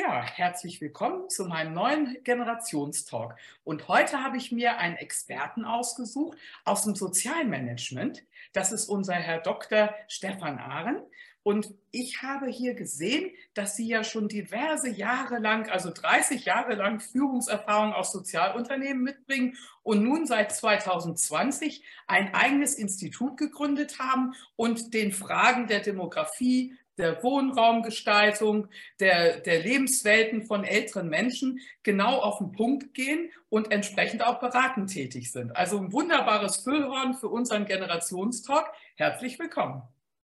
Ja, herzlich willkommen zu meinem neuen Generationstalk. Und heute habe ich mir einen Experten ausgesucht aus dem Sozialmanagement. Das ist unser Herr Dr. Stefan Ahren. Und ich habe hier gesehen, dass Sie ja schon diverse Jahre lang, also 30 Jahre lang Führungserfahrung aus Sozialunternehmen mitbringen und nun seit 2020 ein eigenes Institut gegründet haben und den Fragen der Demografie, der Wohnraumgestaltung, der, der Lebenswelten von älteren Menschen genau auf den Punkt gehen und entsprechend auch beratend tätig sind. Also ein wunderbares Füllhorn für unseren Generationstalk. Herzlich willkommen.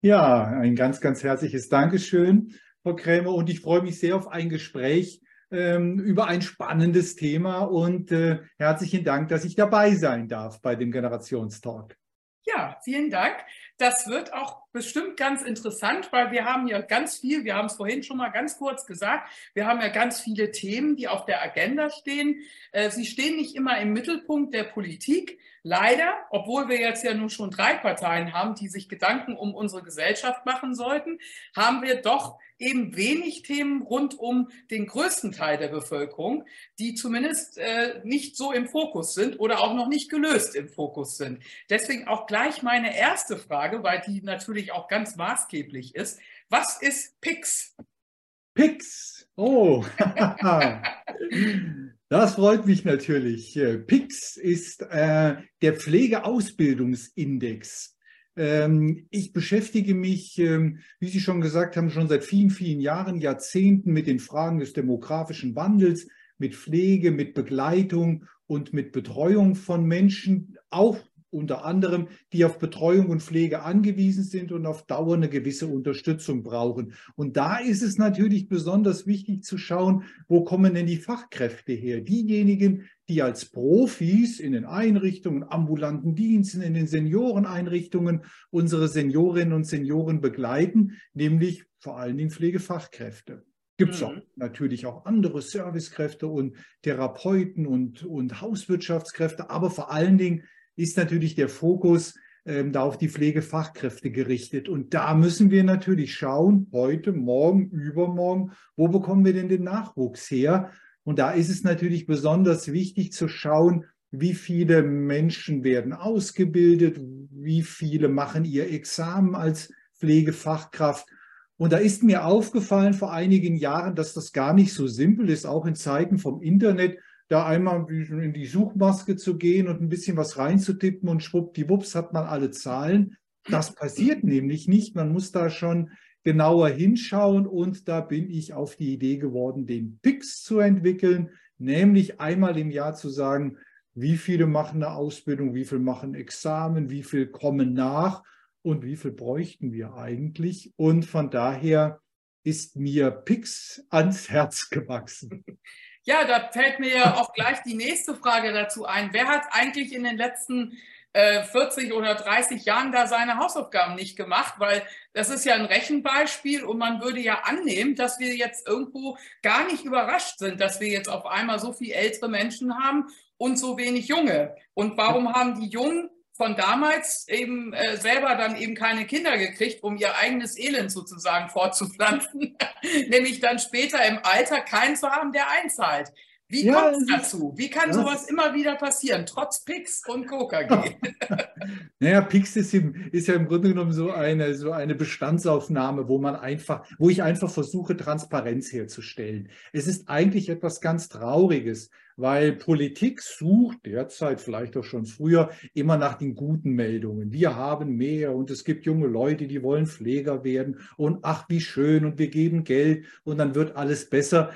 Ja, ein ganz, ganz herzliches Dankeschön, Frau Krämer. Und ich freue mich sehr auf ein Gespräch ähm, über ein spannendes Thema und äh, herzlichen Dank, dass ich dabei sein darf bei dem Generationstalk. Ja, vielen Dank. Das wird auch bestimmt ganz interessant, weil wir haben ja ganz viel, wir haben es vorhin schon mal ganz kurz gesagt, wir haben ja ganz viele Themen, die auf der Agenda stehen. Äh, sie stehen nicht immer im Mittelpunkt der Politik. Leider, obwohl wir jetzt ja nun schon drei Parteien haben, die sich Gedanken um unsere Gesellschaft machen sollten, haben wir doch eben wenig Themen rund um den größten Teil der Bevölkerung, die zumindest äh, nicht so im Fokus sind oder auch noch nicht gelöst im Fokus sind. Deswegen auch gleich meine erste Frage, weil die natürlich auch ganz maßgeblich ist. Was ist PIX? PIX. Oh. Das freut mich natürlich. PIX ist äh, der Pflegeausbildungsindex. Ähm, ich beschäftige mich, ähm, wie Sie schon gesagt haben, schon seit vielen, vielen Jahren, Jahrzehnten mit den Fragen des demografischen Wandels, mit Pflege, mit Begleitung und mit Betreuung von Menschen, auch unter anderem, die auf Betreuung und Pflege angewiesen sind und auf Dauer eine gewisse Unterstützung brauchen. Und da ist es natürlich besonders wichtig zu schauen, wo kommen denn die Fachkräfte her? Diejenigen, die als Profis in den Einrichtungen, ambulanten Diensten, in den Senioreneinrichtungen unsere Seniorinnen und Senioren begleiten, nämlich vor allen Dingen Pflegefachkräfte. Gibt es mhm. auch natürlich auch andere Servicekräfte und Therapeuten und, und Hauswirtschaftskräfte, aber vor allen Dingen ist natürlich der Fokus ähm, da auf die Pflegefachkräfte gerichtet. Und da müssen wir natürlich schauen, heute, morgen, übermorgen, wo bekommen wir denn den Nachwuchs her? Und da ist es natürlich besonders wichtig zu schauen, wie viele Menschen werden ausgebildet, wie viele machen ihr Examen als Pflegefachkraft. Und da ist mir aufgefallen vor einigen Jahren, dass das gar nicht so simpel ist, auch in Zeiten vom Internet da einmal in die Suchmaske zu gehen und ein bisschen was reinzutippen und schwuppdiwupps hat man alle Zahlen. Das passiert nämlich nicht. Man muss da schon genauer hinschauen und da bin ich auf die Idee geworden, den PIX zu entwickeln, nämlich einmal im Jahr zu sagen, wie viele machen eine Ausbildung, wie viele machen Examen, wie viele kommen nach und wie viel bräuchten wir eigentlich. Und von daher ist mir PIX ans Herz gewachsen. Ja, da fällt mir ja auch gleich die nächste Frage dazu ein. Wer hat eigentlich in den letzten äh, 40 oder 30 Jahren da seine Hausaufgaben nicht gemacht? Weil das ist ja ein Rechenbeispiel und man würde ja annehmen, dass wir jetzt irgendwo gar nicht überrascht sind, dass wir jetzt auf einmal so viele ältere Menschen haben und so wenig junge. Und warum haben die Jungen von damals eben äh, selber dann eben keine Kinder gekriegt, um ihr eigenes Elend sozusagen fortzupflanzen, nämlich dann später im Alter keinen zu haben, der einzahlt. Wie ja, kommt es dazu? Wie kann sowas immer wieder passieren, trotz PIX und KKG? naja, PIX ist, im, ist, ja im Grunde genommen so eine, so eine Bestandsaufnahme, wo man einfach, wo ich einfach versuche, Transparenz herzustellen. Es ist eigentlich etwas ganz Trauriges, weil Politik sucht derzeit, vielleicht auch schon früher, immer nach den guten Meldungen. Wir haben mehr und es gibt junge Leute, die wollen Pfleger werden und ach, wie schön und wir geben Geld und dann wird alles besser.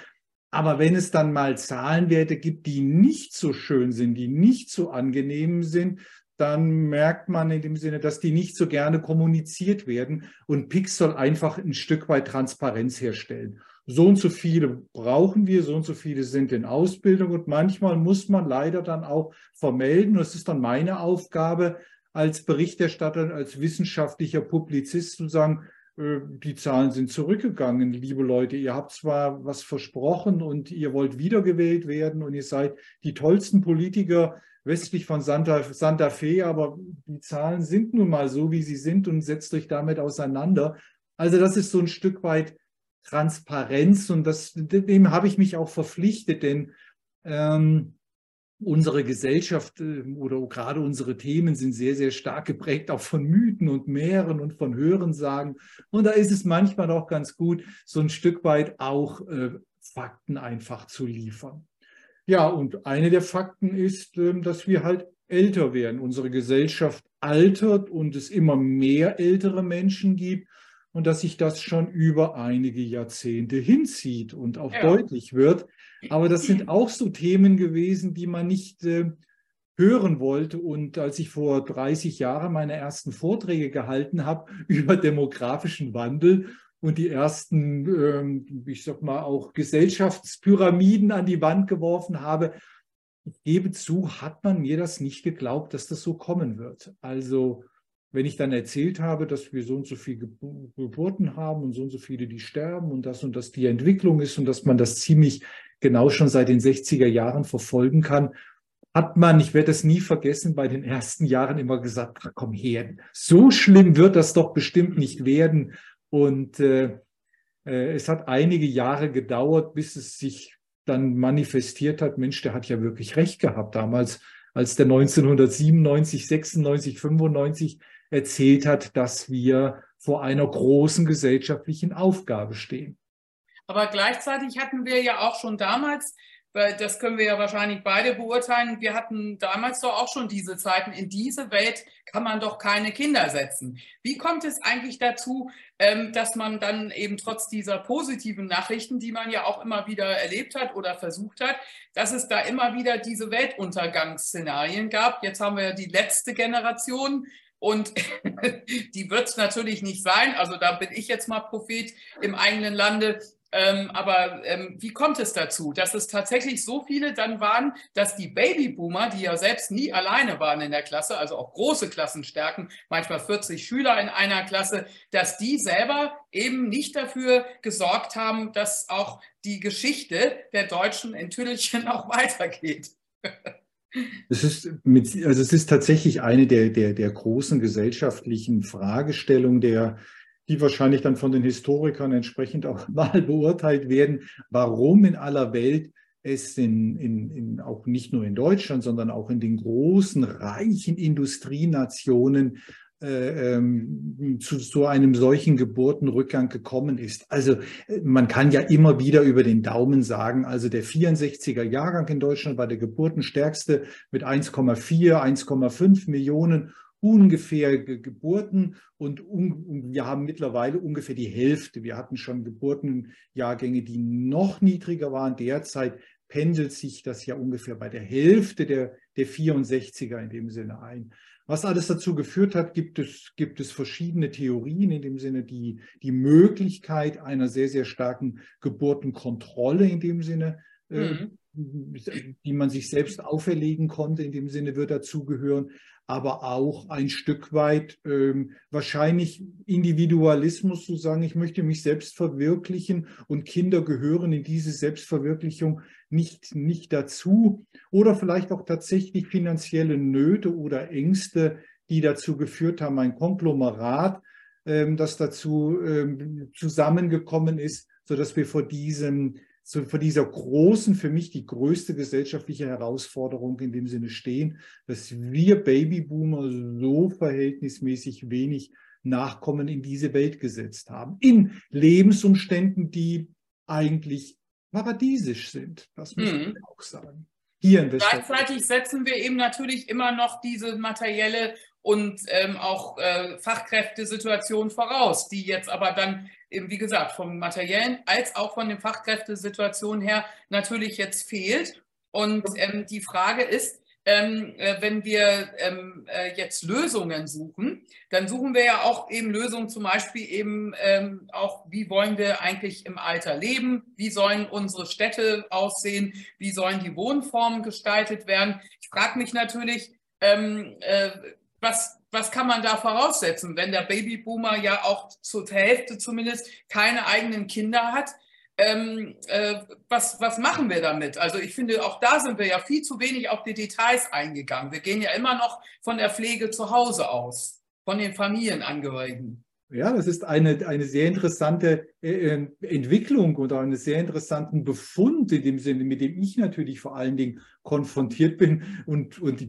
Aber wenn es dann mal Zahlenwerte gibt, die nicht so schön sind, die nicht so angenehm sind, dann merkt man in dem Sinne, dass die nicht so gerne kommuniziert werden. Und PIX soll einfach ein Stück weit Transparenz herstellen so und so viele brauchen wir, so und so viele sind in Ausbildung und manchmal muss man leider dann auch vermelden. Und es ist dann meine Aufgabe als Berichterstatter, als wissenschaftlicher Publizist zu sagen, die Zahlen sind zurückgegangen, liebe Leute. Ihr habt zwar was versprochen und ihr wollt wiedergewählt werden und ihr seid die tollsten Politiker westlich von Santa, Santa Fe, aber die Zahlen sind nun mal so, wie sie sind und setzt euch damit auseinander. Also das ist so ein Stück weit Transparenz und das, dem habe ich mich auch verpflichtet, denn ähm, unsere Gesellschaft äh, oder gerade unsere Themen sind sehr, sehr stark geprägt auch von Mythen und Meeren und von Hörensagen. Und da ist es manchmal auch ganz gut, so ein Stück weit auch äh, Fakten einfach zu liefern. Ja, und eine der Fakten ist, äh, dass wir halt älter werden. Unsere Gesellschaft altert und es immer mehr ältere Menschen gibt und dass sich das schon über einige Jahrzehnte hinzieht und auch ja. deutlich wird. Aber das sind auch so Themen gewesen, die man nicht äh, hören wollte. Und als ich vor 30 Jahren meine ersten Vorträge gehalten habe über demografischen Wandel und die ersten, ähm, ich sag mal, auch Gesellschaftspyramiden an die Wand geworfen habe, ich gebe zu, hat man mir das nicht geglaubt, dass das so kommen wird. Also wenn ich dann erzählt habe, dass wir so und so viele Geburten haben und so und so viele, die sterben und das und das die Entwicklung ist und dass man das ziemlich genau schon seit den 60er Jahren verfolgen kann, hat man, ich werde es nie vergessen, bei den ersten Jahren immer gesagt, komm her, so schlimm wird das doch bestimmt nicht werden. Und äh, äh, es hat einige Jahre gedauert, bis es sich dann manifestiert hat, Mensch, der hat ja wirklich recht gehabt damals, als der 1997, 96, 95 erzählt hat, dass wir vor einer großen gesellschaftlichen Aufgabe stehen. Aber gleichzeitig hatten wir ja auch schon damals, das können wir ja wahrscheinlich beide beurteilen, wir hatten damals doch auch schon diese Zeiten, in diese Welt kann man doch keine Kinder setzen. Wie kommt es eigentlich dazu, ähm, dass man dann eben trotz dieser positiven Nachrichten, die man ja auch immer wieder erlebt hat oder versucht hat, dass es da immer wieder diese Weltuntergangsszenarien gab. Jetzt haben wir ja die letzte Generation, und die wird es natürlich nicht sein. Also da bin ich jetzt mal Prophet im eigenen Lande. Ähm, aber ähm, wie kommt es dazu, dass es tatsächlich so viele dann waren, dass die Babyboomer, die ja selbst nie alleine waren in der Klasse, also auch große Klassenstärken, manchmal 40 Schüler in einer Klasse, dass die selber eben nicht dafür gesorgt haben, dass auch die Geschichte der Deutschen in Tüdelchen auch weitergeht. Es ist, mit, also es ist tatsächlich eine der, der, der großen gesellschaftlichen Fragestellungen, der, die wahrscheinlich dann von den Historikern entsprechend auch mal beurteilt werden, warum in aller Welt es in, in, in, auch nicht nur in Deutschland, sondern auch in den großen, reichen Industrienationen zu, zu einem solchen Geburtenrückgang gekommen ist. Also äh, man kann ja immer wieder über den Daumen sagen, also der 64er Jahrgang in Deutschland war der geburtenstärkste mit 1,4, 1,5 Millionen ungefähr Geburten und un wir haben mittlerweile ungefähr die Hälfte. Wir hatten schon Geburtenjahrgänge, die noch niedriger waren. Derzeit pendelt sich das ja ungefähr bei der Hälfte der, der 64er in dem Sinne ein. Was alles dazu geführt hat, gibt es, gibt es verschiedene Theorien, in dem Sinne die, die Möglichkeit einer sehr, sehr starken Geburtenkontrolle in dem Sinne, äh, mhm. Die man sich selbst auferlegen konnte, in dem Sinne wird dazugehören aber auch ein Stück weit ähm, wahrscheinlich Individualismus zu sagen, ich möchte mich selbst verwirklichen und Kinder gehören in diese Selbstverwirklichung nicht, nicht dazu. Oder vielleicht auch tatsächlich finanzielle Nöte oder Ängste, die dazu geführt haben, ein Konglomerat, ähm, das dazu ähm, zusammengekommen ist, sodass wir vor diesem so vor dieser großen, für mich die größte gesellschaftliche Herausforderung in dem Sinne stehen, dass wir Babyboomer so verhältnismäßig wenig Nachkommen in diese Welt gesetzt haben. In Lebensumständen, die eigentlich paradiesisch sind. Das muss mhm. man auch sagen. Hier in Gleichzeitig setzen wir eben natürlich immer noch diese materielle und ähm, auch äh, Fachkräftesituation voraus, die jetzt aber dann eben, wie gesagt, vom materiellen als auch von den Fachkräftesituation her natürlich jetzt fehlt. Und ähm, die Frage ist, ähm, äh, wenn wir ähm, äh, jetzt Lösungen suchen, dann suchen wir ja auch eben Lösungen, zum Beispiel eben ähm, auch, wie wollen wir eigentlich im Alter leben, wie sollen unsere Städte aussehen, wie sollen die Wohnformen gestaltet werden. Ich frage mich natürlich, ähm, äh, was was kann man da voraussetzen, wenn der Babyboomer ja auch zur Hälfte zumindest keine eigenen Kinder hat? Ähm, äh, was, was machen wir damit? Also ich finde, auch da sind wir ja viel zu wenig auf die Details eingegangen. Wir gehen ja immer noch von der Pflege zu Hause aus, von den Familienangehörigen. Ja, das ist eine, eine sehr interessante äh, äh, Entwicklung oder einen sehr interessanten Befund in dem Sinne, mit dem ich natürlich vor allen Dingen konfrontiert bin. Und, und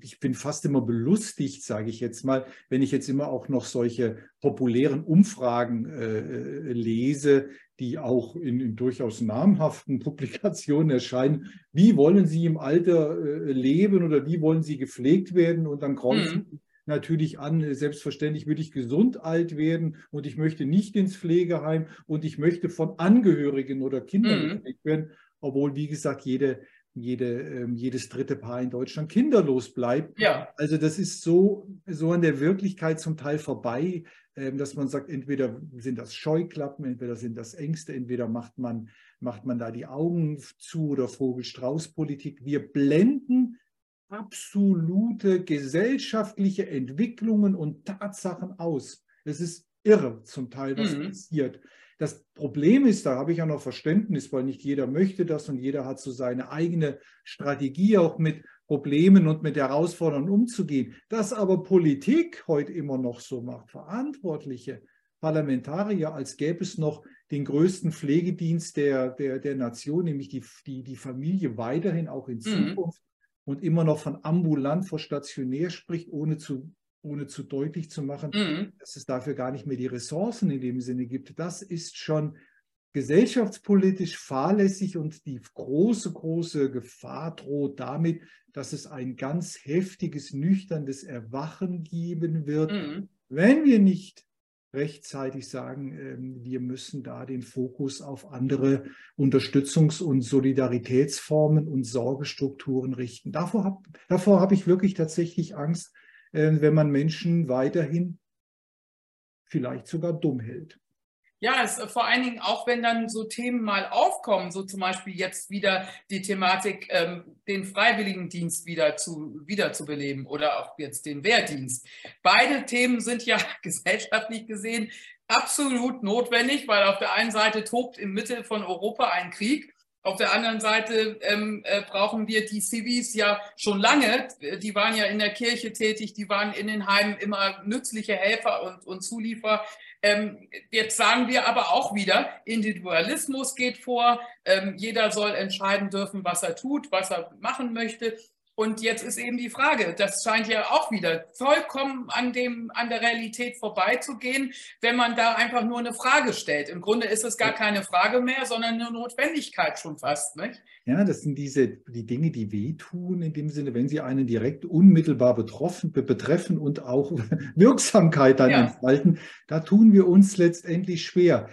ich bin fast immer belustigt, sage ich jetzt mal, wenn ich jetzt immer auch noch solche populären Umfragen äh lese, die auch in, in, durchaus namhaften Publikationen erscheinen. Wie wollen Sie im Alter äh, leben oder wie wollen Sie gepflegt werden? Und dann kreuzen mhm natürlich an, selbstverständlich würde ich gesund alt werden und ich möchte nicht ins Pflegeheim und ich möchte von Angehörigen oder Kindern mhm. werden, obwohl, wie gesagt, jede, jede, ähm, jedes dritte Paar in Deutschland kinderlos bleibt. Ja. Also das ist so, so an der Wirklichkeit zum Teil vorbei, ähm, dass man sagt, entweder sind das Scheuklappen, entweder sind das Ängste, entweder macht man, macht man da die Augen zu oder Vogel-Strauß-Politik. Wir blenden absolute gesellschaftliche Entwicklungen und Tatsachen aus. Es ist irre zum Teil, was mhm. passiert. Das Problem ist, da habe ich ja noch Verständnis, weil nicht jeder möchte das und jeder hat so seine eigene Strategie, auch mit Problemen und mit Herausforderungen umzugehen. Dass aber Politik heute immer noch so macht, Verantwortliche, Parlamentarier, als gäbe es noch den größten Pflegedienst der, der, der Nation, nämlich die, die, die Familie weiterhin auch in mhm. Zukunft. Mhm und immer noch von ambulant vor stationär spricht, ohne zu, ohne zu deutlich zu machen, mhm. dass es dafür gar nicht mehr die Ressourcen in dem Sinne gibt. Das ist schon gesellschaftspolitisch fahrlässig und die große, große Gefahr droht damit, dass es ein ganz heftiges, nüchternes Erwachen geben wird, mhm. wenn wir nicht rechtzeitig sagen, ähm, wir müssen da den Fokus auf andere Unterstützungs- und Solidaritätsformen und Sorgestrukturen richten. Davor habe davor hab ich wirklich tatsächlich Angst, äh, wenn man Menschen weiterhin vielleicht sogar dumm hält. Ja, es, vor allen Dingen auch, wenn dann so Themen mal aufkommen, so zum Beispiel jetzt wieder die Thematik, ähm, den Freiwilligendienst wieder zu, wiederzubeleben oder auch jetzt den Wehrdienst. Beide Themen sind ja gesellschaftlich gesehen absolut notwendig, weil auf der einen Seite tobt im Mitte von Europa ein Krieg. Auf der anderen Seite ähm, äh, brauchen wir die Civis ja schon lange. Die waren ja in der Kirche tätig, die waren in den Heimen immer nützliche Helfer und, und Zulieferer. Ähm, jetzt sagen wir aber auch wieder, Individualismus geht vor, ähm, jeder soll entscheiden dürfen, was er tut, was er machen möchte. Und jetzt ist eben die Frage, das scheint ja auch wieder vollkommen an, dem, an der Realität vorbeizugehen, wenn man da einfach nur eine Frage stellt. Im Grunde ist es gar keine Frage mehr, sondern eine Notwendigkeit schon fast. Nicht? Ja, das sind diese die Dinge, die wehtun, in dem Sinne, wenn sie einen direkt unmittelbar betroffen, betreffen und auch Wirksamkeit dann ja. entfalten. Da tun wir uns letztendlich schwer.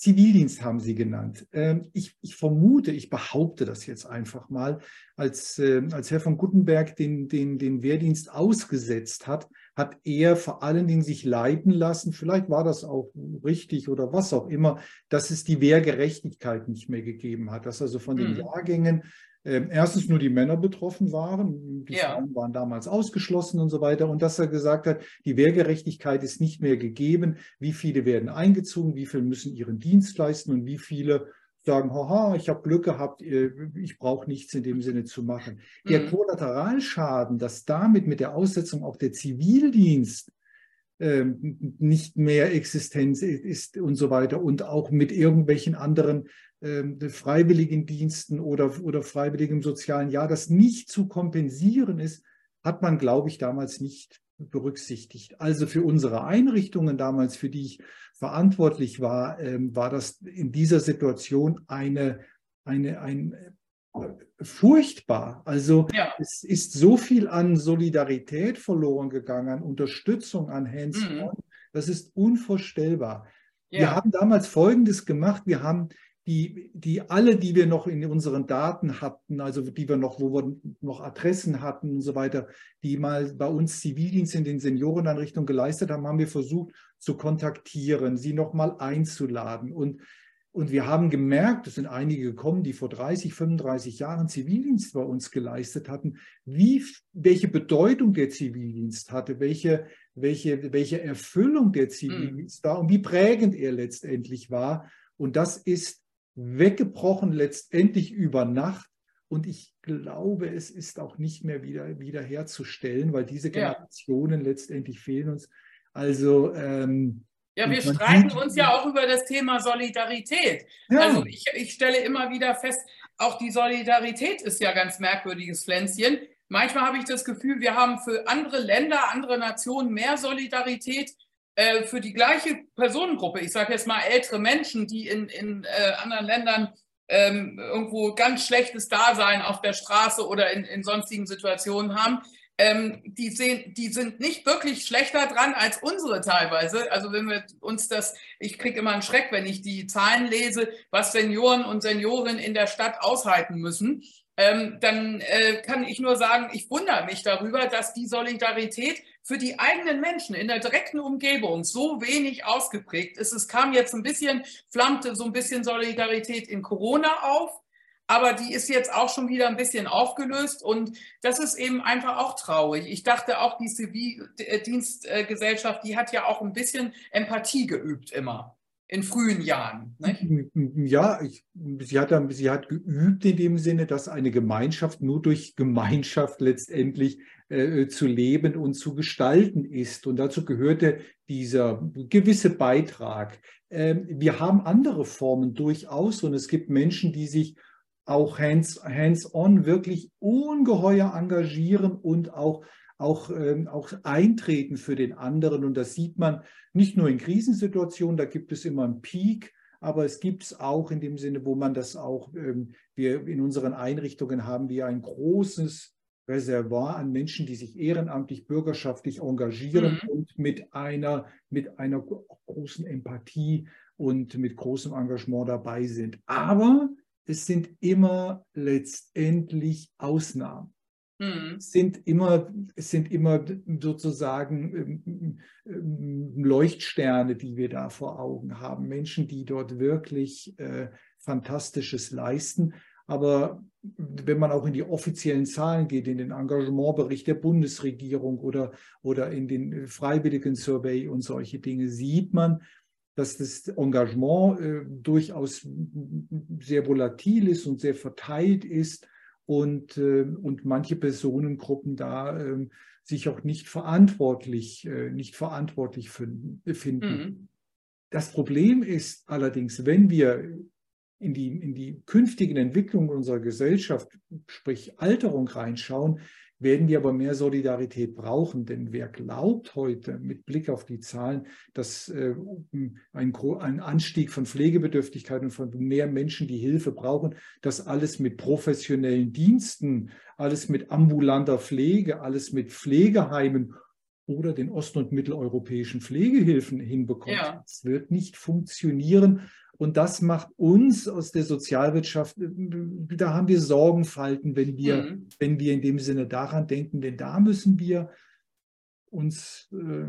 Zivildienst haben Sie genannt. Ähm, ich, ich, vermute, ich behaupte das jetzt einfach mal, als, ähm, als Herr von Guttenberg den, den, den Wehrdienst ausgesetzt hat, hat er vor allen Dingen sich leiten lassen, vielleicht war das auch richtig oder was auch immer, dass es die Wehrgerechtigkeit nicht mehr gegeben hat, dass also von den mhm. Jahrgängen erstens nur die Männer betroffen waren, die ja. Frauen waren damals ausgeschlossen und so weiter, und dass er gesagt hat, die Wehrgerechtigkeit ist nicht mehr gegeben, wie viele werden eingezogen, wie viele müssen ihren Dienst leisten und wie viele sagen, haha, ich habe Glück gehabt, äh, ich brauche nichts in dem Sinne zu machen. Der mhm. Kollateralschaden, dass damit mit der Aussetzung auch der Zivildienst ähm, nicht mehr Existenz ist und so weiter und auch mit irgendwelchen anderen ähm, Freiwilligendiensten oder, oder freiwilligem sozialen Jahr, das nicht zu kompensieren ist, hat man, glaube ich, damals nicht berücksichtigt. Also für unsere Einrichtungen damals, für die ich verantwortlich war, ähm, war das in dieser Situation eine, eine, ein äh, furchtbar. Also ja. es ist so viel an Solidarität verloren gegangen, an Unterstützung, an Hands mhm. Das ist unvorstellbar. Ja. Wir haben damals Folgendes gemacht. Wir haben die, die alle, die wir noch in unseren Daten hatten, also die wir noch, wo wir noch Adressen hatten und so weiter, die mal bei uns Zivildienst in den Senioreneinrichtungen geleistet haben, haben wir versucht zu kontaktieren, sie nochmal einzuladen. Und, und wir haben gemerkt, es sind einige gekommen, die vor 30, 35 Jahren Zivildienst bei uns geleistet hatten, wie, welche Bedeutung der Zivildienst hatte, welche, welche, welche Erfüllung der hm. Zivildienst mhm. war und wie prägend er letztendlich war. Und das ist weggebrochen, letztendlich über Nacht. Und ich glaube, es ist auch nicht mehr wieder, wiederherzustellen, weil diese Generationen ja. letztendlich fehlen uns. Also ähm, ja, wir streiten uns ja auch über das Thema Solidarität. Ja. Also ich, ich stelle immer wieder fest, auch die Solidarität ist ja ganz merkwürdiges Pflänzchen. Manchmal habe ich das Gefühl, wir haben für andere Länder, andere Nationen mehr Solidarität äh, für die gleiche Personengruppe. Ich sage jetzt mal ältere Menschen, die in, in äh, anderen Ländern ähm, irgendwo ganz schlechtes Dasein auf der Straße oder in, in sonstigen Situationen haben ähm, die, sehen, die sind nicht wirklich schlechter dran als unsere teilweise. Also wenn wir uns das, ich kriege immer einen Schreck, wenn ich die Zahlen lese, was Senioren und Seniorinnen in der Stadt aushalten müssen. Ähm, dann äh, kann ich nur sagen, ich wundere mich darüber, dass die Solidarität für die eigenen Menschen in der direkten Umgebung so wenig ausgeprägt ist. Es kam jetzt ein bisschen, flammte so ein bisschen Solidarität in Corona auf aber die ist jetzt auch schon wieder ein bisschen aufgelöst und das ist eben einfach auch traurig. Ich dachte auch, die Zivildienstgesellschaft, die hat ja auch ein bisschen Empathie geübt immer in frühen Jahren. Nicht? Ja, ich, sie, hat, sie hat geübt in dem Sinne, dass eine Gemeinschaft nur durch Gemeinschaft letztendlich äh, zu leben und zu gestalten ist. Und dazu gehörte dieser gewisse Beitrag. Äh, wir haben andere Formen durchaus und es gibt Menschen, die sich auch hands-on hands wirklich ungeheuer engagieren und auch, auch, ähm, auch eintreten für den anderen. Und das sieht man nicht nur in Krisensituationen, da gibt es immer einen Peak, aber es gibt es auch in dem Sinne, wo man das auch, ähm, wir in unseren Einrichtungen haben wir ein großes Reservoir an Menschen, die sich ehrenamtlich, bürgerschaftlich engagieren mhm. und mit einer, mit einer großen Empathie und mit großem Engagement dabei sind. Aber es sind immer letztendlich Ausnahmen. Mhm. Es sind immer, es sind immer sozusagen ähm, ähm, Leuchtsterne, die wir da vor Augen haben. Menschen, die dort wirklich äh, Fantastisches leisten. Aber wenn man auch in die offiziellen Zahlen geht, in den Engagementbericht der Bundesregierung oder, oder in den Freiwilligen Survey und solche Dinge, sieht man, dass das Engagement äh, durchaus sehr volatil ist und sehr verteilt ist und, äh, und manche Personengruppen da äh, sich auch nicht verantwortlich, äh, nicht verantwortlich finden. Mhm. Das Problem ist allerdings, wenn wir in die, in die künftigen Entwicklungen unserer Gesellschaft, sprich Alterung reinschauen, werden wir aber mehr Solidarität brauchen. Denn wer glaubt heute mit Blick auf die Zahlen, dass äh, ein, ein, Anstieg von Pflegebedürftigkeit und von mehr Menschen, die Hilfe brauchen, das alles mit professionellen Diensten, alles mit ambulanter Pflege, alles mit Pflegeheimen oder den ost- und mitteleuropäischen Pflegehilfen hinbekommt. Ja. Das wird nicht funktionieren. Und das macht uns aus der Sozialwirtschaft, da haben wir Sorgenfalten, wenn wir, mhm. wenn wir in dem Sinne daran denken, denn da müssen wir uns äh,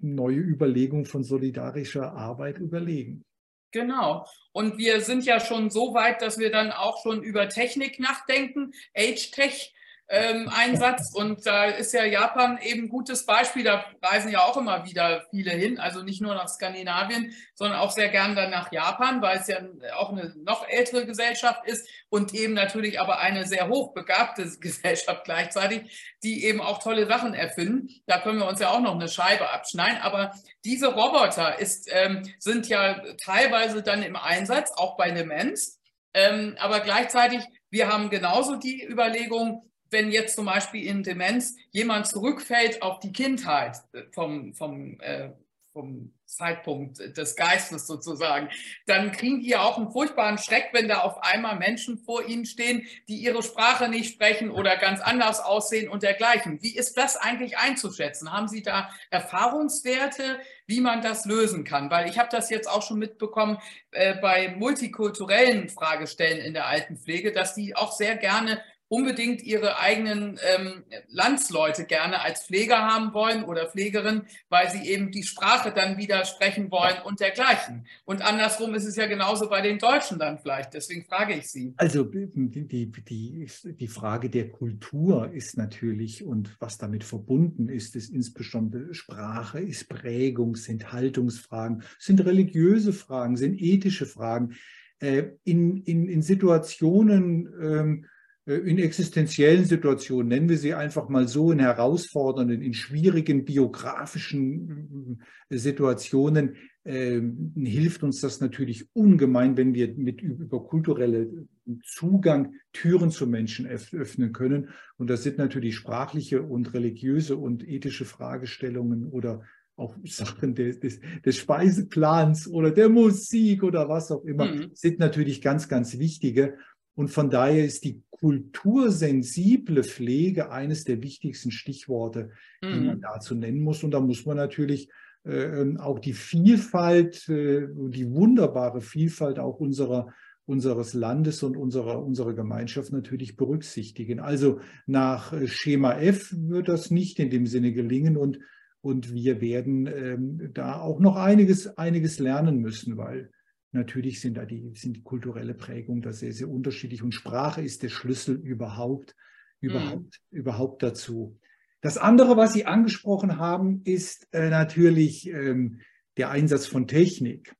neue Überlegungen von solidarischer Arbeit überlegen. Genau. Und wir sind ja schon so weit, dass wir dann auch schon über Technik nachdenken, Age-Tech ähm, Einsatz. Und da ist ja Japan eben ein gutes Beispiel. Da reisen ja auch immer wieder viele hin. Also nicht nur nach Skandinavien, sondern auch sehr gern dann nach Japan, weil es ja auch eine noch ältere Gesellschaft ist und eben natürlich aber eine sehr hochbegabte Gesellschaft gleichzeitig, die eben auch tolle Sachen erfinden. Da können wir uns ja auch noch eine Scheibe abschneiden. Aber diese Roboter ist, ähm, sind ja teilweise dann im Einsatz, auch bei Demenz. Ähm, aber gleichzeitig, wir haben genauso die Überlegung, wenn jetzt zum Beispiel in Demenz jemand zurückfällt auf die Kindheit äh, vom, vom, äh, vom Zeitpunkt des Geistes sozusagen, dann kriegen die ja auch einen furchtbaren Schreck, wenn da auf einmal Menschen vor ihnen stehen, die ihre Sprache nicht sprechen oder ganz anders aussehen und dergleichen. Wie ist das eigentlich einzuschätzen? Haben Sie da Erfahrungswerte, wie man das lösen kann? Weil ich habe das jetzt auch schon mitbekommen äh, bei multikulturellen Fragestellen in der Altenpflege, dass die auch sehr gerne unbedingt ihre eigenen ähm, Landsleute gerne als Pfleger haben wollen oder Pflegerin, weil sie eben die Sprache dann wieder sprechen wollen und dergleichen. Und andersrum ist es ja genauso bei den Deutschen dann vielleicht. Deswegen frage ich Sie. Also die, die, die Frage der Kultur ist natürlich und was damit verbunden ist, ist insbesondere Sprache, ist Prägung, sind Haltungsfragen, sind religiöse Fragen, sind ethische Fragen. Äh, in, in, in Situationen, ähm, äh, in existenziellen Situationen, nennen wir sie einfach mal so, in herausfordernden, in schwierigen biografischen äh, Situationen, äh, hilft uns das natürlich ungemein, wenn wir mit über kulturelle Zugang Türen zu Menschen öffnen können. Und das sind natürlich sprachliche und religiöse und ethische Fragestellungen oder auch Sachen des, des, des, Speiseplans oder der Musik oder was auch immer, mhm. sind natürlich ganz, ganz wichtige. Und von daher ist die kultursensible Pflege eines der wichtigsten Stichworte, mhm. die man mhm. dazu nennen muss. Und da muss man natürlich äh, ähm, auch die Vielfalt, äh, die wunderbare Vielfalt auch unserer unseres Landes und unserer, unserer Gemeinschaft natürlich berücksichtigen. Also nach äh, Schema F wird das nicht in dem Sinne gelingen und, und wir werden ähm, da auch noch einiges, einiges lernen müssen, weil Natürlich sind da die, sind die kulturelle Prägung da sehr, sehr unterschiedlich und Sprache ist der Schlüssel überhaupt, überhaupt, mhm. überhaupt dazu. Das andere, was Sie angesprochen haben, ist äh, natürlich ähm, der Einsatz von Technik.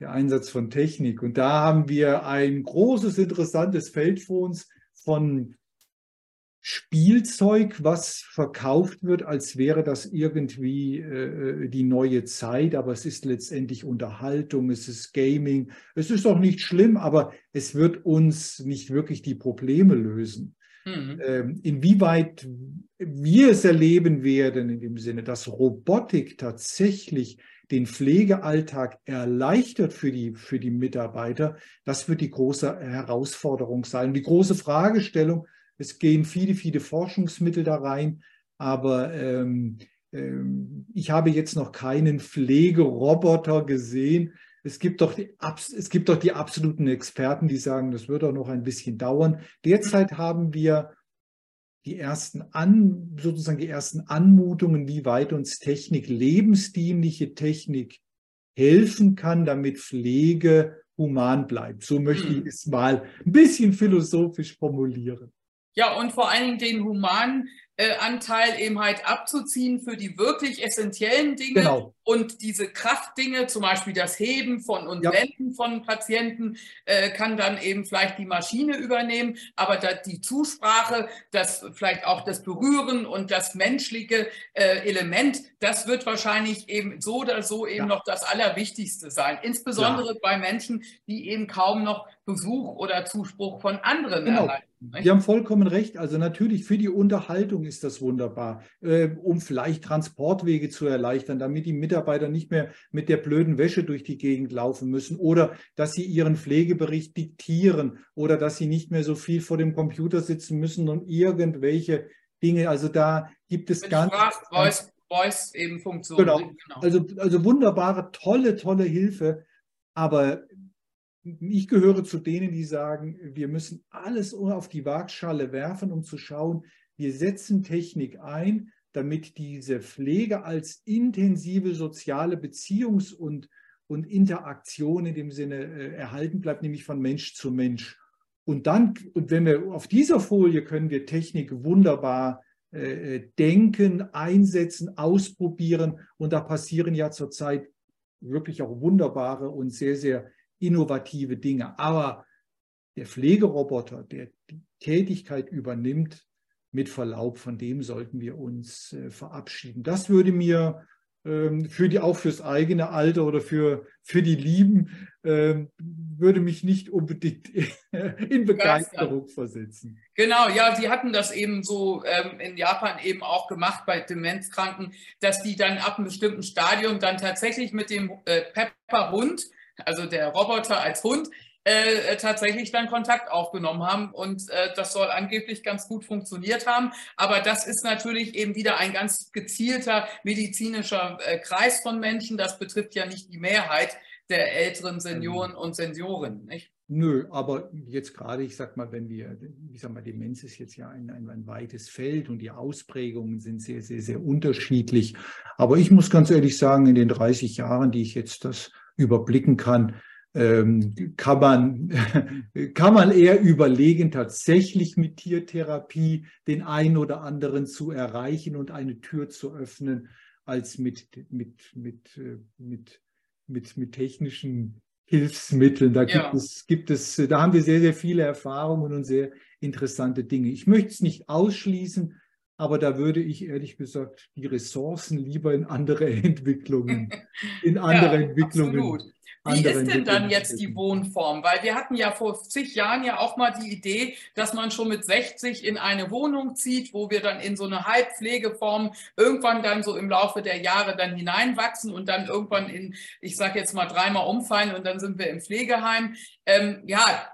Der Einsatz von Technik. Und da haben wir ein großes, interessantes Feld vor uns von Spielzeug, was verkauft wird, als wäre das irgendwie äh, die neue Zeit, aber es ist letztendlich Unterhaltung, es ist Gaming. Es ist doch nicht schlimm, aber es wird uns nicht wirklich die Probleme lösen. Mhm. Ähm, inwieweit wir es erleben werden, in dem Sinne, dass Robotik tatsächlich den Pflegealltag erleichtert für die, für die Mitarbeiter, das wird die große Herausforderung sein. Die große Fragestellung, es gehen viele, viele Forschungsmittel da rein, aber ähm, ähm, ich habe jetzt noch keinen Pflegeroboter gesehen. Es gibt, doch die, es gibt doch die absoluten Experten, die sagen, das wird auch noch ein bisschen dauern. Derzeit haben wir die ersten An, sozusagen die ersten Anmutungen, wie weit uns Technik, lebensdienliche Technik helfen kann, damit Pflege human bleibt. So möchte ich hm. es mal ein bisschen philosophisch formulieren. Ja, und vor allen Dingen den humanen äh, Anteil eben halt abzuziehen für die wirklich essentiellen Dinge genau. und diese Kraftdinge, zum Beispiel das Heben von und ja. Wenden von Patienten, äh, kann dann eben vielleicht die Maschine übernehmen, aber da, die Zusprache, das vielleicht auch das Berühren und das menschliche äh, Element, das wird wahrscheinlich eben so oder so eben ja. noch das Allerwichtigste sein, insbesondere ja. bei Menschen, die eben kaum noch Besuch oder Zuspruch von anderen genau. erhalten. Sie haben vollkommen recht. Also natürlich für die Unterhaltung ist das wunderbar, äh, um vielleicht Transportwege zu erleichtern, damit die Mitarbeiter nicht mehr mit der blöden Wäsche durch die Gegend laufen müssen oder dass sie ihren Pflegebericht diktieren oder dass sie nicht mehr so viel vor dem Computer sitzen müssen und irgendwelche Dinge. Also da gibt es mit ganz, Sprach, Voice, Voice eben Funktionen. Genau. genau. Also, also wunderbare, tolle, tolle Hilfe. Aber ich gehöre zu denen, die sagen, wir müssen alles auf die Waagschale werfen, um zu schauen, wir setzen Technik ein, damit diese Pflege als intensive soziale Beziehungs- und, und Interaktion in dem Sinne äh, erhalten bleibt, nämlich von Mensch zu Mensch. Und dann, und wenn wir auf dieser Folie können wir Technik wunderbar äh, äh denken, einsetzen, ausprobieren. Und da passieren ja zurzeit wirklich auch wunderbare und sehr, sehr innovative Dinge. Aber der Pflegeroboter, der die Tätigkeit übernimmt, mit Verlaub, von dem sollten wir uns äh, verabschieden. Das würde mir ähm, für die, auch fürs eigene Alter oder für, für die Lieben, ähm, würde mich nicht unbedingt in Begeisterung versetzen. Genau, ja, sie hatten das eben so ähm, in Japan eben auch gemacht bei Demenzkranken, dass die dann ab einem bestimmten Stadium dann tatsächlich mit dem äh, Pepper-Hund also der Roboter als Hund, äh, tatsächlich dann Kontakt aufgenommen haben und äh, das soll angeblich ganz gut funktioniert haben. Aber das ist natürlich eben wieder ein ganz gezielter medizinischer äh, Kreis von Menschen. Das betrifft ja nicht die Mehrheit der älteren Senioren und Seniorinnen. Nicht? Nö, aber jetzt gerade, ich sag mal, wenn wir, ich sag mal, Demenz ist jetzt ja ein, ein, ein, weites Feld und die Ausprägungen sind sehr, sehr, sehr unterschiedlich. Aber ich muss ganz ehrlich sagen, in den 30 Jahren, die ich jetzt das überblicken kann, ähm, kann, man, kann man eher überlegen, tatsächlich mit Tiertherapie den einen oder anderen zu erreichen und eine Tür zu öffnen, als mit, mit, mit, äh, mit, mit, mit technischen Hilfsmitteln. Da ja. gibt, es, gibt es, da haben wir sehr, sehr viele Erfahrungen und sehr interessante Dinge. Ich möchte es nicht ausschließen, aber da würde ich ehrlich gesagt die Ressourcen lieber in andere Entwicklungen, in andere ja, Entwicklungen. Absolut. Wie ist denn dann jetzt die Wohnform? Weil wir hatten ja vor zig Jahren ja auch mal die Idee, dass man schon mit 60 in eine Wohnung zieht, wo wir dann in so eine Halbpflegeform irgendwann dann so im Laufe der Jahre dann hineinwachsen und dann irgendwann in, ich sage jetzt mal dreimal umfallen und dann sind wir im Pflegeheim. Ähm, ja,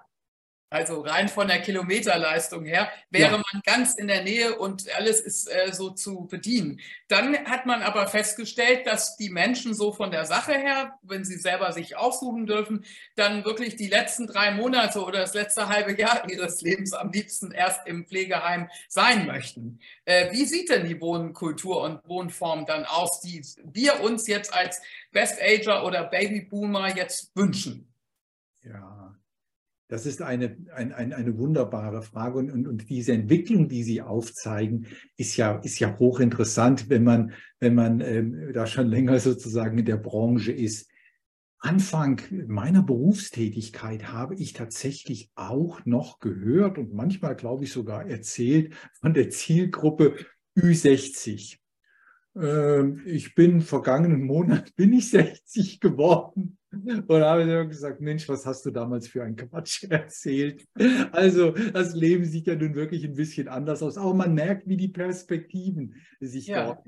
also rein von der Kilometerleistung her, wäre ja. man ganz in der Nähe und alles ist äh, so zu bedienen. Dann hat man aber festgestellt, dass die Menschen so von der Sache her, wenn sie selber sich aussuchen dürfen, dann wirklich die letzten drei Monate oder das letzte halbe Jahr ihres Lebens am liebsten erst im Pflegeheim sein möchten. Äh, wie sieht denn die Wohnkultur und Wohnform dann aus, die wir uns jetzt als Best Ager oder Babyboomer jetzt wünschen? Ja, das ist eine, ein, ein, eine wunderbare Frage und, und, und, diese Entwicklung, die Sie aufzeigen, ist ja, ist ja hochinteressant, wenn man, wenn man ähm, da schon länger sozusagen in der Branche ist. Anfang meiner Berufstätigkeit habe ich tatsächlich auch noch gehört und manchmal, glaube ich, sogar erzählt von der Zielgruppe Ü60. Ähm, ich bin vergangenen Monat, bin ich 60 geworden. Und habe dann gesagt, Mensch, was hast du damals für einen Quatsch erzählt? Also das Leben sieht ja nun wirklich ein bisschen anders aus. Aber man merkt, wie die Perspektiven sich ja. dort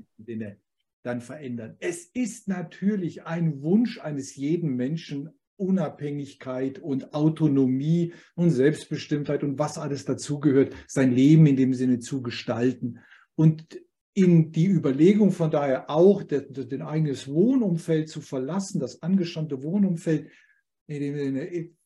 dann verändern. Es ist natürlich ein Wunsch eines jeden Menschen, Unabhängigkeit und Autonomie und Selbstbestimmtheit und was alles dazugehört, sein Leben in dem Sinne zu gestalten. Und in die Überlegung von daher auch, den eigenes Wohnumfeld zu verlassen, das angestammte Wohnumfeld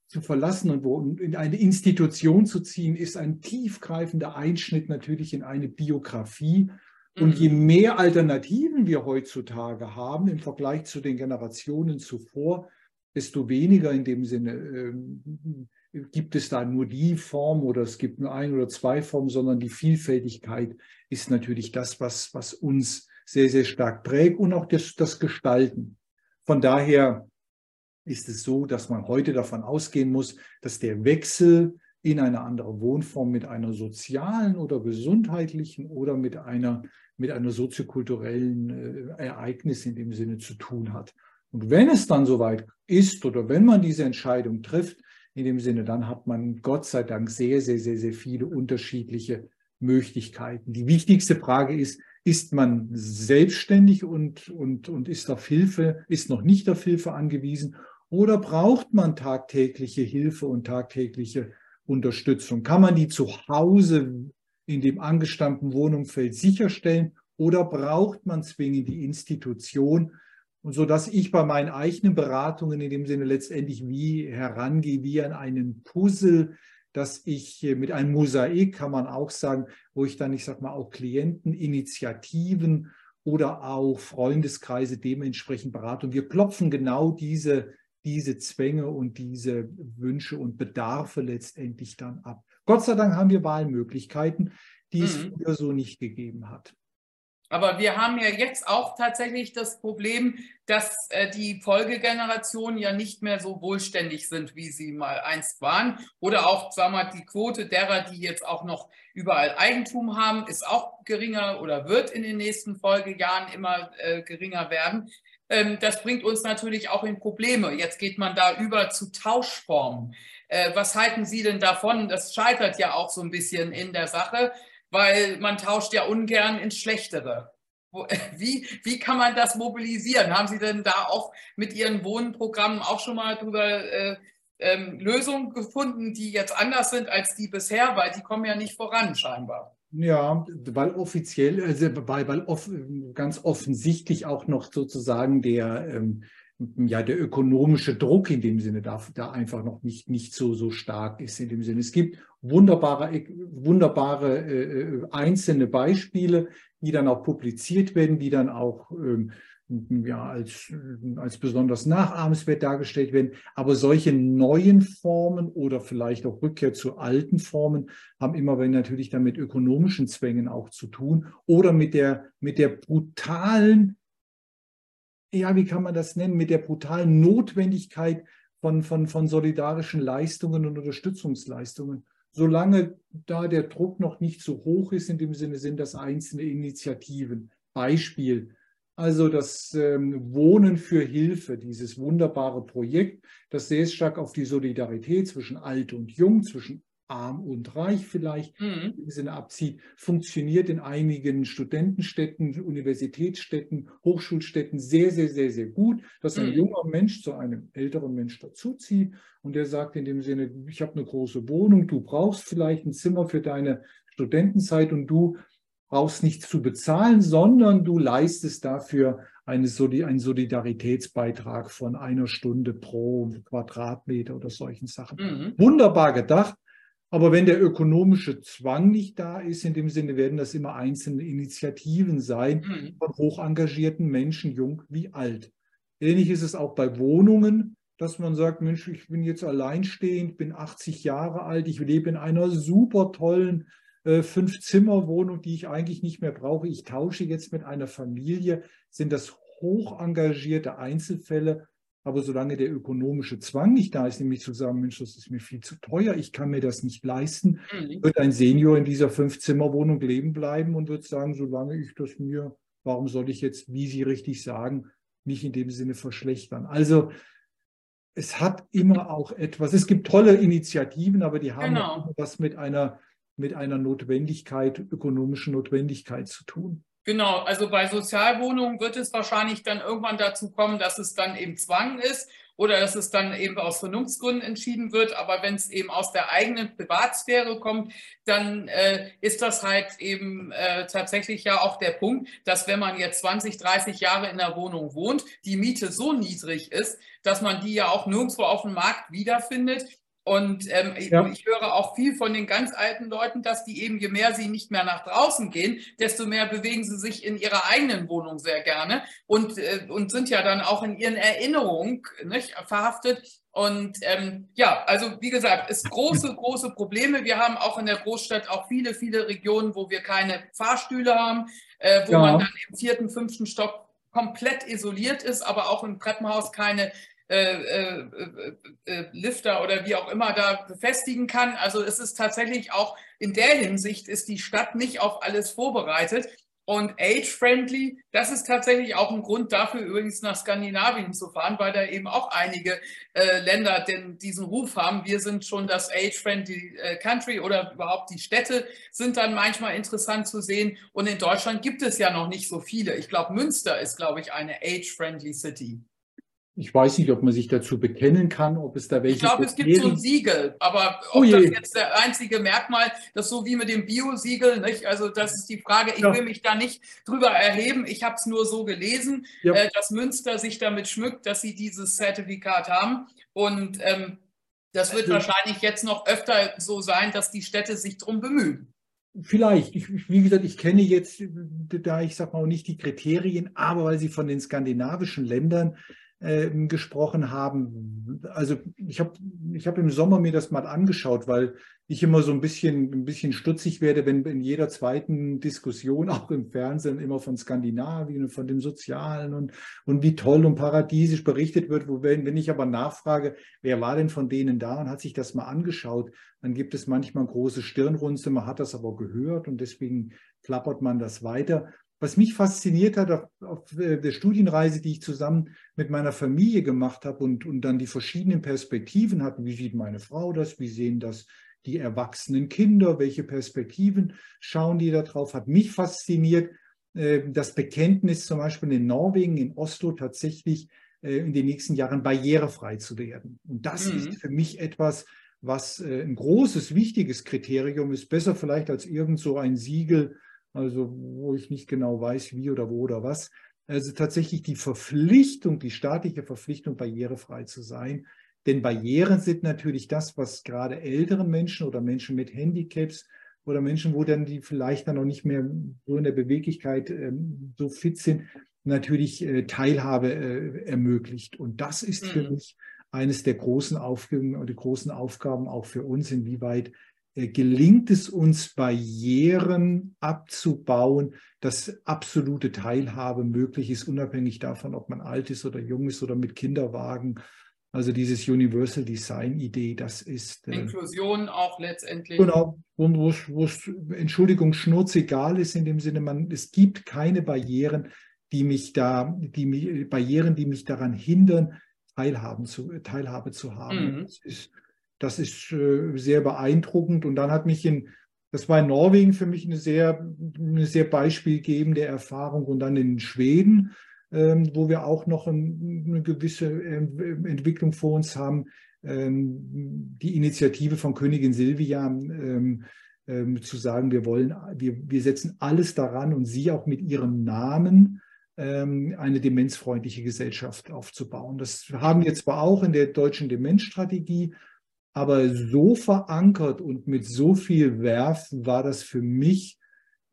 zu verlassen und in eine Institution zu ziehen, ist ein tiefgreifender Einschnitt natürlich in eine Biografie. Und je mhm. mehr Alternativen wir heutzutage haben im Vergleich zu den Generationen zuvor, desto weniger in dem Sinne ähm, gibt es da nur die Form oder es gibt nur ein oder zwei Formen, sondern die Vielfältigkeit ist natürlich das, was, was uns sehr, sehr stark prägt und auch das, das Gestalten. Von daher ist es so, dass man heute davon ausgehen muss, dass der Wechsel in eine andere Wohnform mit einer sozialen oder gesundheitlichen oder mit einer, mit einer soziokulturellen äh, Ereignis in dem Sinne zu tun hat. Und wenn es dann soweit ist oder wenn man diese Entscheidung trifft, in dem Sinne, dann hat man Gott sei Dank sehr, sehr, sehr, sehr viele unterschiedliche Möglichkeiten. Die wichtigste Frage ist, ist man selbstständig und, und, und ist auf Hilfe, ist noch nicht auf Hilfe angewiesen oder braucht man tagtägliche Hilfe und tagtägliche Unterstützung? Kann man die zu Hause in dem angestammten Wohnumfeld sicherstellen oder braucht man zwingend die Institution, und so dass ich bei meinen eigenen Beratungen in dem Sinne letztendlich wie herangehe, wie an einen Puzzle, dass ich mit einem Mosaik, kann man auch sagen, wo ich dann, ich sag mal, auch Klienten, Initiativen oder auch Freundeskreise dementsprechend berate. Und wir klopfen genau diese, diese Zwänge und diese Wünsche und Bedarfe letztendlich dann ab. Gott sei Dank haben wir Wahlmöglichkeiten, die es mhm. früher so nicht gegeben hat. Aber wir haben ja jetzt auch tatsächlich das Problem, dass äh, die Folgegenerationen ja nicht mehr so wohlständig sind, wie sie mal einst waren. Oder auch, sagen wir mal, die Quote derer, die jetzt auch noch überall Eigentum haben, ist auch geringer oder wird in den nächsten Folgejahren immer äh, geringer werden. Ähm, das bringt uns natürlich auch in Probleme. Jetzt geht man da über zu Tauschformen. Äh, was halten Sie denn davon? Das scheitert ja auch so ein bisschen in der Sache weil man tauscht ja ungern ins Schlechtere. Wie, wie kann man das mobilisieren? Haben Sie denn da auch mit Ihren Wohnprogrammen auch schon mal drüber äh, ähm, Lösungen gefunden, die jetzt anders sind als die bisher, weil die kommen ja nicht voran scheinbar? Ja, weil offiziell, also weil, weil off, ganz offensichtlich auch noch sozusagen der, ähm, ja, der ökonomische Druck in dem Sinne da, da einfach noch nicht, nicht so, so stark ist in dem Sinne. Es gibt wunderbare, wunderbare äh, einzelne Beispiele, die dann auch publiziert werden, die dann auch ähm, ja, als, als besonders nachahmenswert dargestellt werden. Aber solche neuen Formen oder vielleicht auch Rückkehr zu alten Formen haben immer wenn natürlich dann mit ökonomischen Zwängen auch zu tun oder mit der, mit der brutalen, ja, wie kann man das nennen, mit der brutalen Notwendigkeit, von, von, von solidarischen Leistungen und Unterstützungsleistungen. Solange da der Druck noch nicht so hoch ist, in dem Sinne sind das einzelne Initiativen. Beispiel, also das ähm, Wohnen für Hilfe, dieses wunderbare Projekt, das sehr stark auf die Solidarität zwischen alt und jung, zwischen arm und reich vielleicht mhm. im Sinne abzieht, funktioniert in einigen Studentenstädten, Universitätsstädten, Hochschulstädten sehr, sehr, sehr, sehr gut, dass ein mhm. junger Mensch zu einem älteren Mensch dazuzieht und der sagt in dem Sinne, ich habe eine große Wohnung, du brauchst vielleicht ein Zimmer für deine Studentenzeit und du brauchst nichts zu bezahlen, sondern du leistest dafür eine, einen Solidaritätsbeitrag von einer Stunde pro Quadratmeter oder solchen Sachen. Mhm. Wunderbar gedacht. Aber wenn der ökonomische Zwang nicht da ist, in dem Sinne werden das immer einzelne Initiativen sein mhm. von hoch engagierten Menschen, jung wie alt. Ähnlich ist es auch bei Wohnungen, dass man sagt, Mensch, ich bin jetzt alleinstehend, bin 80 Jahre alt, ich lebe in einer super tollen äh, Fünf-Zimmer-Wohnung, die ich eigentlich nicht mehr brauche. Ich tausche jetzt mit einer Familie. Sind das hoch engagierte Einzelfälle? Aber solange der ökonomische Zwang nicht da ist, nämlich zu sagen, Mensch, das ist mir viel zu teuer, ich kann mir das nicht leisten, mhm. wird ein Senior in dieser Fünf-Zimmer-Wohnung leben bleiben und wird sagen, solange ich das mir, warum soll ich jetzt, wie Sie richtig sagen, mich in dem Sinne verschlechtern? Also es hat immer auch etwas, es gibt tolle Initiativen, aber die haben genau. was mit einer, mit einer Notwendigkeit, ökonomischen Notwendigkeit zu tun. Genau, also bei Sozialwohnungen wird es wahrscheinlich dann irgendwann dazu kommen, dass es dann eben Zwang ist oder dass es dann eben aus Vernunftsgründen entschieden wird. Aber wenn es eben aus der eigenen Privatsphäre kommt, dann äh, ist das halt eben äh, tatsächlich ja auch der Punkt, dass wenn man jetzt 20, 30 Jahre in der Wohnung wohnt, die Miete so niedrig ist, dass man die ja auch nirgendwo auf dem Markt wiederfindet und ähm, ja. ich höre auch viel von den ganz alten Leuten, dass die eben, je mehr sie nicht mehr nach draußen gehen, desto mehr bewegen sie sich in ihrer eigenen Wohnung sehr gerne und, äh, und sind ja dann auch in ihren Erinnerungen nicht, verhaftet. Und ähm, ja, also wie gesagt, es große, große Probleme. Wir haben auch in der Großstadt auch viele, viele Regionen, wo wir keine Fahrstühle haben, äh, wo ja. man dann im vierten, fünften Stock komplett isoliert ist, aber auch im Treppenhaus keine äh, äh, äh, Lifter oder wie auch immer da befestigen kann. Also es ist tatsächlich auch in der Hinsicht ist die Stadt nicht auf alles vorbereitet. Und age-friendly, das ist tatsächlich auch ein Grund dafür, übrigens nach Skandinavien zu fahren, weil da eben auch einige äh, Länder den, diesen Ruf haben. Wir sind schon das age-friendly äh, Country oder überhaupt die Städte sind dann manchmal interessant zu sehen. Und in Deutschland gibt es ja noch nicht so viele. Ich glaube, Münster ist, glaube ich, eine age-friendly City. Ich weiß nicht, ob man sich dazu bekennen kann, ob es da welche. Ich glaube, es gibt so ein Siegel, aber ob oh das jetzt der einzige Merkmal, das so wie mit dem Bio-Siegel, nicht? Also das ist die Frage. Ich ja. will mich da nicht drüber erheben. Ich habe es nur so gelesen, ja. äh, dass Münster sich damit schmückt, dass sie dieses Zertifikat haben. Und ähm, das wird also, wahrscheinlich jetzt noch öfter so sein, dass die Städte sich darum bemühen. Vielleicht. Ich, wie gesagt, ich kenne jetzt, da ich sage mal nicht die Kriterien, aber weil Sie von den skandinavischen Ländern äh, gesprochen haben. Also ich habe ich hab im Sommer mir das mal angeschaut, weil ich immer so ein bisschen, ein bisschen stutzig werde, wenn in jeder zweiten Diskussion, auch im Fernsehen, immer von Skandinavien und von dem Sozialen und, und wie toll und paradiesisch berichtet wird. Wo, wenn, wenn ich aber nachfrage, wer war denn von denen da und hat sich das mal angeschaut, dann gibt es manchmal große Stirnrunze, man hat das aber gehört und deswegen plappert man das weiter. Was mich fasziniert hat auf, auf, äh, der Studienreise, die ich zusammen mit meiner Familie gemacht habe und, und dann die verschiedenen Perspektiven hatten, wie sieht meine Frau das, wie sehen das die erwachsenen Kinder, welche Perspektiven schauen die da drauf, hat mich fasziniert. Äh, das Bekenntnis zum Beispiel in Norwegen, in Oslo tatsächlich äh, in den nächsten Jahren barrierefrei zu werden. Und das mhm. ist für mich etwas, was ein großes, wichtiges Kriterium ist, besser vielleicht als irgend so ein Siegel, also wo ich nicht genau weiß, wie oder wo oder was. Also tatsächlich die Verpflichtung, die staatliche Verpflichtung, barrierefrei zu sein. Denn Barrieren sind natürlich das, was gerade älteren Menschen oder Menschen mit Handicaps oder Menschen, wo dann die vielleicht dann noch nicht mehr so in der Beweglichkeit ähm, so fit sind, natürlich äh, Teilhabe äh, ermöglicht. Und das ist mhm. für mich eines der großen Aufgaben oder großen Aufgaben auch für uns, inwieweit gelingt es uns, Barrieren abzubauen, dass absolute Teilhabe möglich ist, unabhängig davon, ob man alt ist oder jung ist oder mit Kinderwagen. Also dieses Universal Design Idee, das ist. Äh, Inklusion auch letztendlich. Genau, wo es, Entschuldigung, schnurzegal ist in dem Sinne, man, es gibt keine Barrieren, die mich da, die mich, Barrieren, die mich daran hindern, Teilhaben zu, Teilhabe zu haben. Mhm. Das ist, das ist äh, sehr beeindruckend. Und dann hat mich in, das war in Norwegen für mich eine sehr, eine sehr beispielgebende Erfahrung und dann in Schweden ähm, wo wir auch noch eine gewisse ähm, Entwicklung vor uns haben. Ähm, die Initiative von Königin Silvia zu sagen, wir wollen, wir, wir setzen alles daran und sie auch mit ihrem Namen eine demenzfreundliche Gesellschaft aufzubauen. Das haben wir zwar auch in der deutschen Demenzstrategie, aber so verankert und mit so viel Werf war das für mich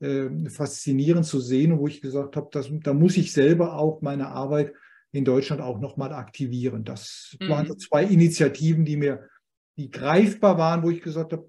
äh, faszinierend zu sehen, wo ich gesagt habe, da muss ich selber auch meine Arbeit in Deutschland auch nochmal aktivieren. Das mhm. waren so zwei Initiativen, die mir, die greifbar waren, wo ich gesagt habe,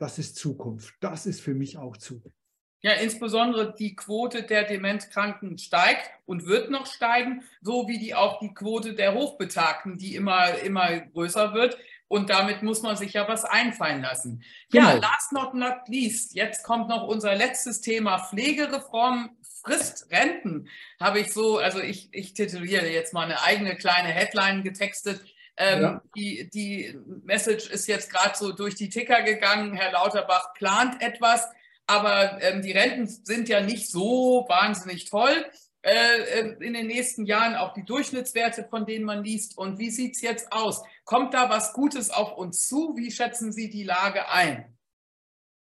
das ist Zukunft. Das ist für mich auch Zukunft. Ja, insbesondere die Quote der Demenzkranken steigt und wird noch steigen, so wie die auch die Quote der Hochbetagten, die immer, immer größer wird. Und damit muss man sich ja was einfallen lassen. Genau. Ja, last not not least, jetzt kommt noch unser letztes Thema Pflegereform, Fristrenten. Habe ich so, also ich, ich tituliere jetzt mal eine eigene kleine Headline getextet. Ähm, ja. die, die Message ist jetzt gerade so durch die Ticker gegangen. Herr Lauterbach plant etwas, aber ähm, die Renten sind ja nicht so wahnsinnig toll. Äh, äh, in den nächsten Jahren auch die Durchschnittswerte, von denen man liest. Und wie sieht es jetzt aus? Kommt da was Gutes auf uns zu? Wie schätzen Sie die Lage ein?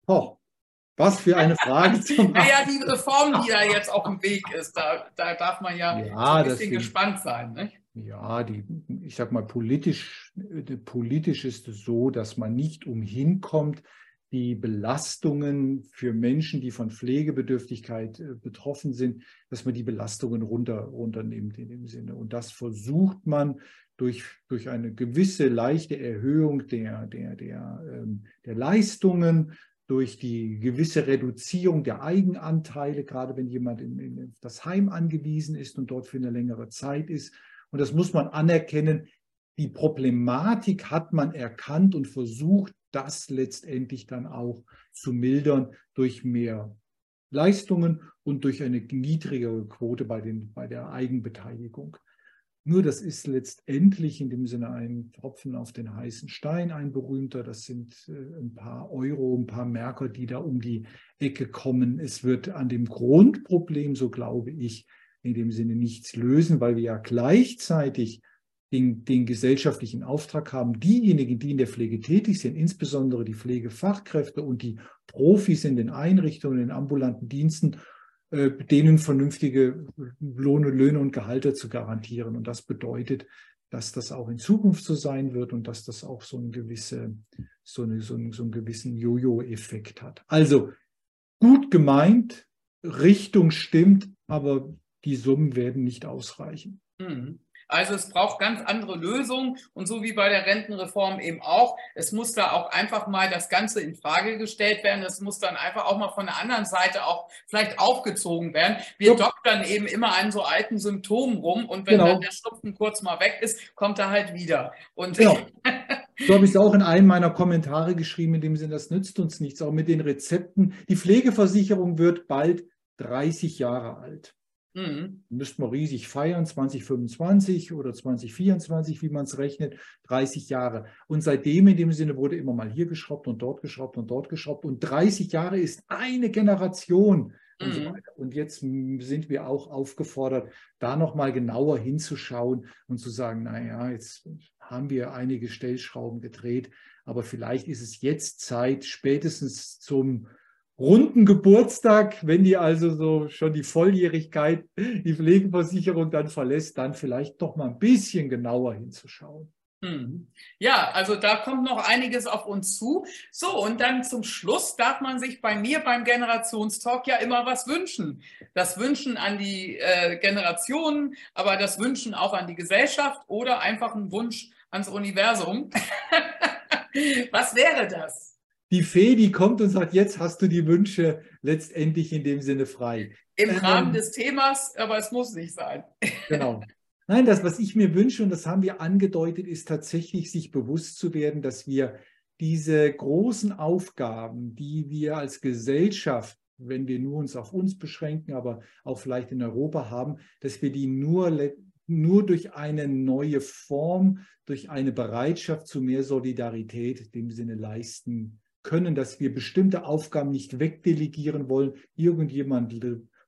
Oh, was für eine Frage zum Naja, die Reform, die da jetzt auf dem Weg ist, da, da darf man ja, ja ein bisschen gespannt sein. Nicht? Ja, die, ich sag mal, politisch, politisch ist es so, dass man nicht umhin kommt, die Belastungen für Menschen, die von Pflegebedürftigkeit äh, betroffen sind, dass man die Belastungen runter, runternimmt in dem Sinne. Und das versucht man durch, durch eine gewisse leichte Erhöhung der, der, der, ähm, der Leistungen, durch die gewisse Reduzierung der Eigenanteile, gerade wenn jemand in, in das Heim angewiesen ist und dort für eine längere Zeit ist. Und das muss man anerkennen. Die Problematik hat man erkannt und versucht, das letztendlich dann auch zu mildern durch mehr Leistungen und durch eine niedrigere Quote bei, den, bei der Eigenbeteiligung. Nur das ist letztendlich in dem Sinne ein Tropfen auf den heißen Stein, ein berühmter. Das sind äh, ein paar Euro, ein paar Merker, die da um die Ecke kommen. Es wird an dem Grundproblem, so glaube ich, in dem Sinne nichts lösen, weil wir ja gleichzeitig den, den gesellschaftlichen Auftrag haben, diejenigen, die in der Pflege tätig sind, insbesondere die Pflegefachkräfte und die Profis in den Einrichtungen, in den ambulanten Diensten, äh, denen vernünftige Lohne, Löhne und Gehalte zu garantieren. Und das bedeutet, dass das auch in Zukunft so sein wird und dass das auch so, eine gewisse, so, eine, so, einen, so einen gewissen Jojo-Effekt hat. Also gut gemeint, Richtung stimmt, aber die Summen werden nicht ausreichen. Mhm. Also es braucht ganz andere Lösungen und so wie bei der Rentenreform eben auch. Es muss da auch einfach mal das Ganze in Frage gestellt werden. Es muss dann einfach auch mal von der anderen Seite auch vielleicht aufgezogen werden. Wir ja. doktern eben immer an so alten Symptomen rum und wenn genau. dann der Schnupfen kurz mal weg ist, kommt er halt wieder. Und genau. So habe ich es auch in einem meiner Kommentare geschrieben, in dem Sinne, das nützt uns nichts, auch mit den Rezepten. Die Pflegeversicherung wird bald 30 Jahre alt. Mhm. Müsste man riesig feiern, 2025 oder 2024, wie man es rechnet, 30 Jahre. Und seitdem in dem Sinne wurde immer mal hier geschraubt und dort geschraubt und dort geschraubt. Und 30 Jahre ist eine Generation. Und, so mhm. und jetzt sind wir auch aufgefordert, da nochmal genauer hinzuschauen und zu sagen, naja, jetzt haben wir einige Stellschrauben gedreht, aber vielleicht ist es jetzt Zeit, spätestens zum runden Geburtstag, wenn die also so schon die Volljährigkeit, die Pflegeversicherung dann verlässt, dann vielleicht doch mal ein bisschen genauer hinzuschauen. Hm. Ja, also da kommt noch einiges auf uns zu. So, und dann zum Schluss darf man sich bei mir beim Generationstalk ja immer was wünschen. Das Wünschen an die äh, Generationen, aber das Wünschen auch an die Gesellschaft oder einfach ein Wunsch ans Universum. was wäre das? Die Fee, die kommt und sagt, jetzt hast du die Wünsche letztendlich in dem Sinne frei. Im ähm, Rahmen des Themas, aber es muss nicht sein. Genau. Nein, das, was ich mir wünsche, und das haben wir angedeutet, ist tatsächlich sich bewusst zu werden, dass wir diese großen Aufgaben, die wir als Gesellschaft, wenn wir nur uns auf uns beschränken, aber auch vielleicht in Europa haben, dass wir die nur, nur durch eine neue Form, durch eine Bereitschaft zu mehr Solidarität in dem Sinne leisten können, dass wir bestimmte Aufgaben nicht wegdelegieren wollen, irgendjemand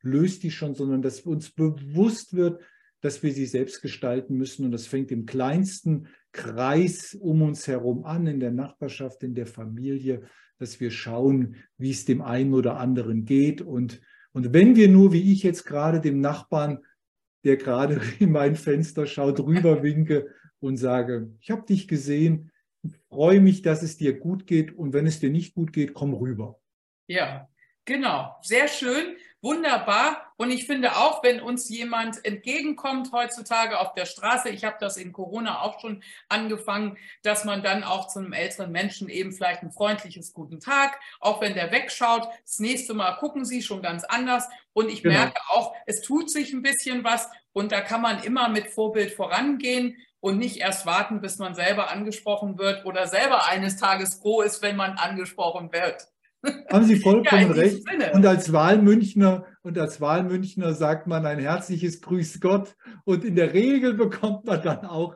löst die schon, sondern dass uns bewusst wird, dass wir sie selbst gestalten müssen. Und das fängt im kleinsten Kreis um uns herum an, in der Nachbarschaft, in der Familie, dass wir schauen, wie es dem einen oder anderen geht. Und, und wenn wir nur, wie ich jetzt gerade dem Nachbarn, der gerade in mein Fenster schaut, rüberwinke und sage, ich habe dich gesehen, freue mich, dass es dir gut geht und wenn es dir nicht gut geht, komm rüber. Ja, genau. Sehr schön, wunderbar. Und ich finde auch, wenn uns jemand entgegenkommt heutzutage auf der Straße, ich habe das in Corona auch schon angefangen, dass man dann auch zu einem älteren Menschen eben vielleicht ein freundliches Guten Tag, auch wenn der wegschaut, das nächste Mal gucken sie schon ganz anders. Und ich genau. merke auch, es tut sich ein bisschen was und da kann man immer mit Vorbild vorangehen und nicht erst warten, bis man selber angesprochen wird oder selber eines Tages froh ist, wenn man angesprochen wird. Haben Sie vollkommen ja, recht. Sinne. Und als Wahlmünchner und als Wahlmünchner sagt man ein herzliches Grüß Gott und in der Regel bekommt man dann auch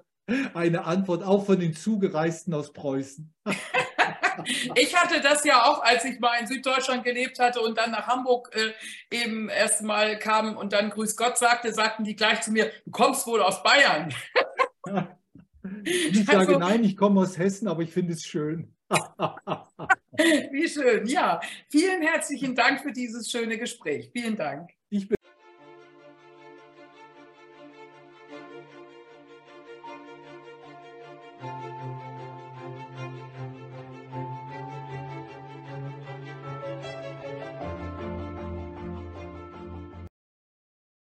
eine Antwort, auch von den Zugereisten aus Preußen. ich hatte das ja auch, als ich mal in Süddeutschland gelebt hatte und dann nach Hamburg äh, eben erst mal kam und dann Grüß Gott sagte, sagten die gleich zu mir, du kommst wohl aus Bayern. Ich sage also, nein, ich komme aus Hessen, aber ich finde es schön. Wie schön, ja. Vielen herzlichen Dank für dieses schöne Gespräch. Vielen Dank. Ich bin